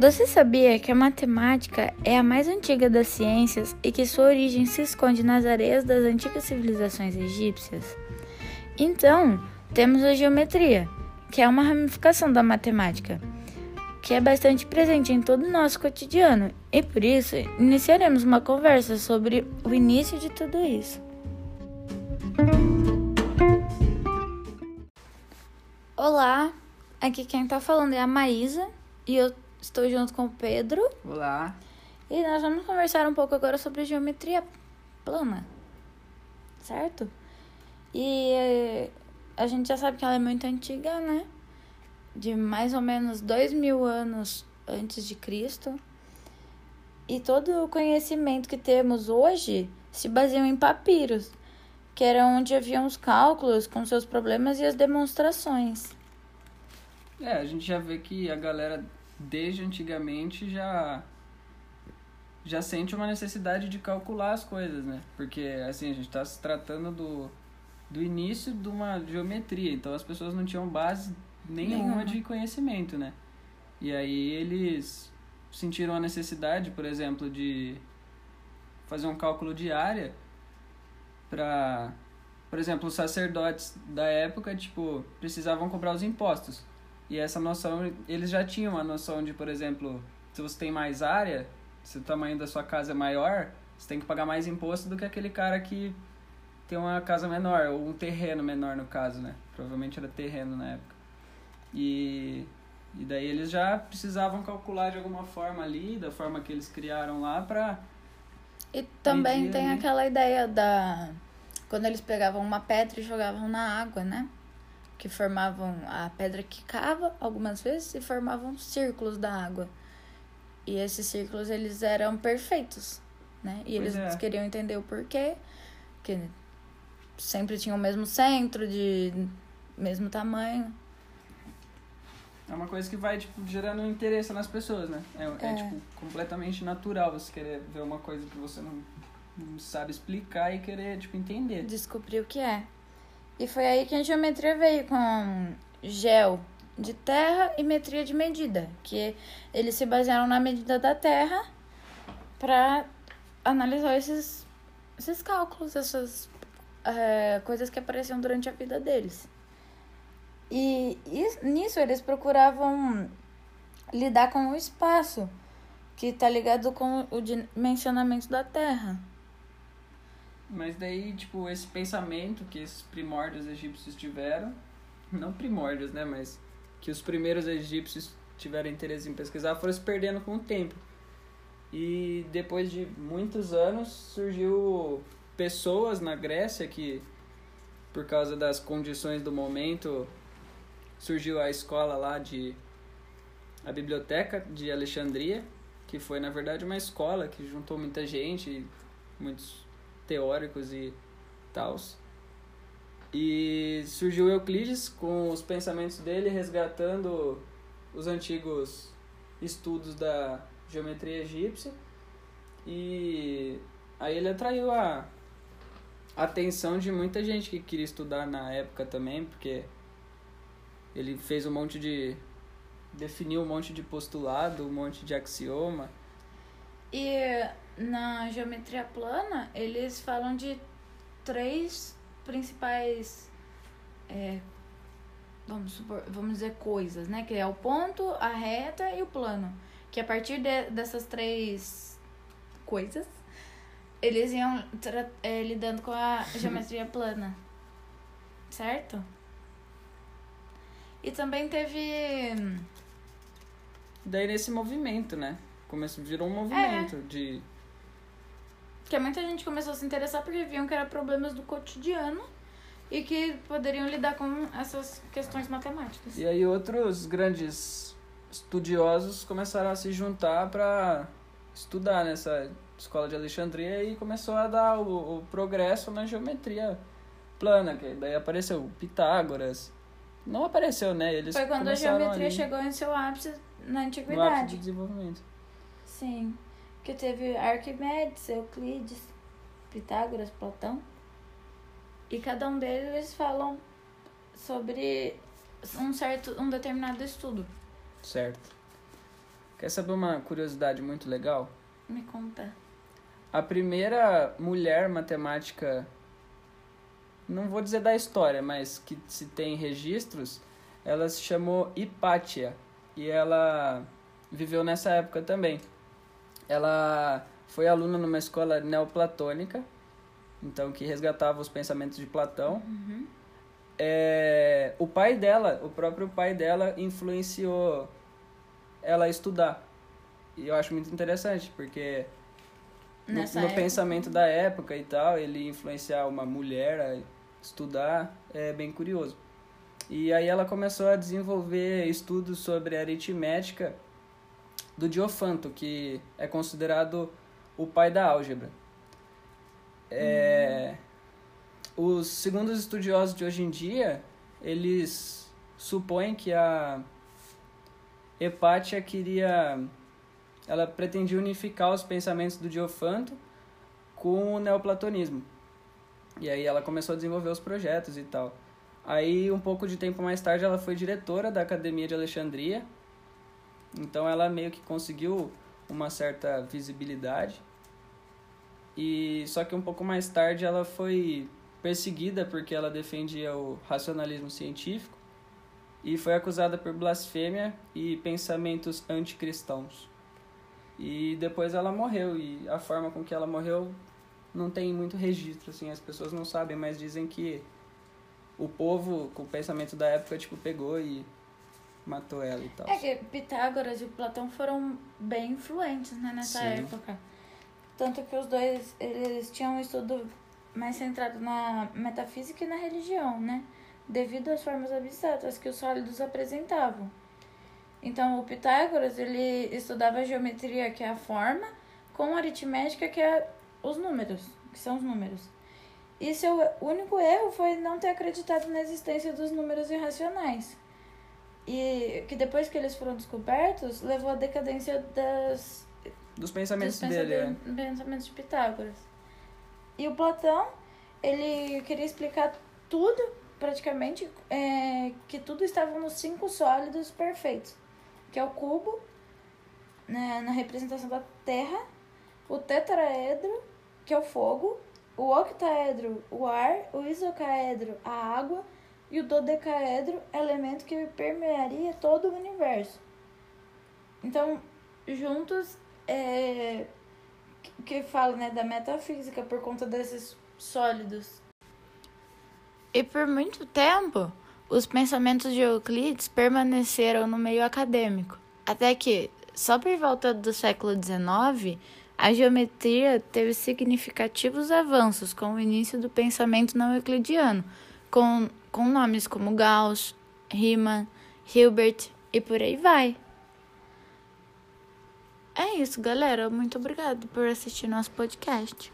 Você sabia que a matemática é a mais antiga das ciências e que sua origem se esconde nas areias das antigas civilizações egípcias? Então, temos a geometria, que é uma ramificação da matemática, que é bastante presente em todo o nosso cotidiano, e por isso iniciaremos uma conversa sobre o início de tudo isso. Olá, aqui quem está falando é a Maísa e eu estou junto com o Pedro. Olá. E nós vamos conversar um pouco agora sobre geometria plana, certo? E eh, a gente já sabe que ela é muito antiga, né? De mais ou menos dois mil anos antes de Cristo. E todo o conhecimento que temos hoje se baseia em papiros, que era onde haviam os cálculos com seus problemas e as demonstrações. É, a gente já vê que a galera desde antigamente já já sente uma necessidade de calcular as coisas, né? Porque assim, a gente está se tratando do, do início de uma geometria, então as pessoas não tinham base nenhuma, Nenhuma. de conhecimento, né? E aí eles sentiram a necessidade, por exemplo, de fazer um cálculo de área para, por exemplo, os sacerdotes da época, tipo, precisavam cobrar os impostos. E essa noção, eles já tinham a noção de, por exemplo, se você tem mais área, se o tamanho da sua casa é maior, você tem que pagar mais imposto do que aquele cara que tem uma casa menor, ou um terreno menor no caso, né? Provavelmente era terreno na época. E, e daí eles já precisavam calcular de alguma forma ali, da forma que eles criaram lá, pra... E também tem ali. aquela ideia da. Quando eles pegavam uma pedra e jogavam na água, né? Que formavam. A pedra quicava algumas vezes e formavam círculos da água. E esses círculos eles eram perfeitos, né? E Pois eles é. queriam entender o porquê. Porque sempre tinham o mesmo centro, de mesmo tamanho. É uma coisa que vai, tipo, gerando interesse nas pessoas, né? É, é, É. tipo, completamente natural você querer ver uma coisa que você não, não sabe explicar e querer, tipo, entender. descobrir o que é. E foi aí que a geometria veio com gel de terra e metria de medida, que eles se basearam na medida da terra para analisar esses, esses cálculos, essas eh, coisas que apareciam durante a vida deles. E, e nisso eles procuravam lidar com o espaço, que está ligado com o dimensionamento da terra. Mas daí, tipo, esse pensamento que esses primórdios egípcios tiveram, não primórdios, né? Mas que os primeiros egípcios tiveram interesse em pesquisar, foram se perdendo com o tempo. E depois de muitos anos, surgiu pessoas na Grécia que, por causa das condições do momento, surgiu a escola lá de... a biblioteca de Alexandria, que foi, na verdade, uma escola que juntou muita gente, muitos teóricos e tals. E surgiu Euclides com os pensamentos dele resgatando os antigos estudos da geometria egípcia. E aí ele atraiu a atenção de muita gente que queria estudar na época também, porque ele fez um monte de definiu um monte de postulado, um monte de axioma. E na geometria plana, eles falam de três principais. é, vamos, supor, vamos dizer coisas, né? Que é o ponto, a reta e o plano. Que a partir de- dessas três coisas, eles iam é, lidando com a geometria plana. Certo? E também teve. Daí nesse movimento, né? Começou, virou um movimento de Que muita gente começou a se interessar porque viam que eram problemas do cotidiano e que poderiam lidar com essas questões matemáticas. E aí outros grandes estudiosos começaram a se juntar para estudar nessa escola de Alexandria e começou a dar o, o progresso na geometria plana, que daí apareceu Pitágoras. Não apareceu, né? Eles Foi quando a geometria ali chegou em seu ápice na no ápice antiguidade. de desenvolvimento. Sim. Que teve Arquimedes, Euclides, Pitágoras, Platão. E cada um deles falam sobre um certo, um determinado estudo. Certo. Quer saber uma curiosidade muito legal? Me conta. A primeira mulher matemática, não vou dizer da história, mas que se tem registros, ela se chamou Hipátia e ela viveu nessa época também. Ela foi aluna numa escola neoplatônica, então que resgatava os pensamentos de Platão. Uhum. É, o pai dela, o próprio pai dela, influenciou ela a estudar. E eu acho muito interessante, porque no, no pensamento da época e tal, ele influenciar uma mulher a estudar é bem curioso. E aí ela começou a desenvolver estudos sobre aritmética do Diofanto, que é considerado o pai da álgebra. É, Os segundo os estudiosos de hoje em dia, eles supõem que a Hepátia queria ela pretendia unificar os pensamentos do Diofanto com o neoplatonismo. E aí ela começou a desenvolver os projetos e tal. Aí, um pouco de tempo mais tarde, ela foi diretora da Academia de Alexandria. Então, ela meio que conseguiu uma certa visibilidade. E só que um pouco mais tarde ela foi perseguida porque ela defendia o racionalismo científico e foi acusada por blasfêmia e pensamentos anticristãos. E depois ela morreu e a forma com que ela morreu não tem muito registro assim, as pessoas não sabem, mas dizem que o povo com o pensamento da época tipo pegou e matou ela e tal. É que Pitágoras e Platão foram bem influentes né, nessa Sim. época. Tanto que os dois, eles tinham um estudo mais centrado na metafísica e na religião, né? Devido às formas abstratas que os sólidos apresentavam. Então, o Pitágoras, ele estudava a geometria, que é a forma, com a aritmética, que é os números, que são os números. E seu único erro foi não ter acreditado na existência dos números irracionais. E que depois que eles foram descobertos, levou à decadência das, Dos pensamentos dos dele, é. pensamen- pensamentos de Pitágoras. E o Platão, ele queria explicar tudo, praticamente, é, que tudo estava nos cinco sólidos perfeitos, que é o cubo, né, na representação da Terra, o tetraedro, que é o fogo, o octaedro, o ar, o isocaedro, a água, e o dodecaedro, elemento que permearia todo o universo. Então, juntos, é, que- fala né, da metafísica por conta desses sólidos. E por muito tempo, os pensamentos de Euclides permaneceram no meio acadêmico, até que, só por volta do século XIX, a geometria teve significativos avanços com o início do pensamento não euclidiano, com, com nomes como Gauss, Riemann, Hilbert e por aí vai. É isso, galera. Muito obrigada por assistir nosso podcast.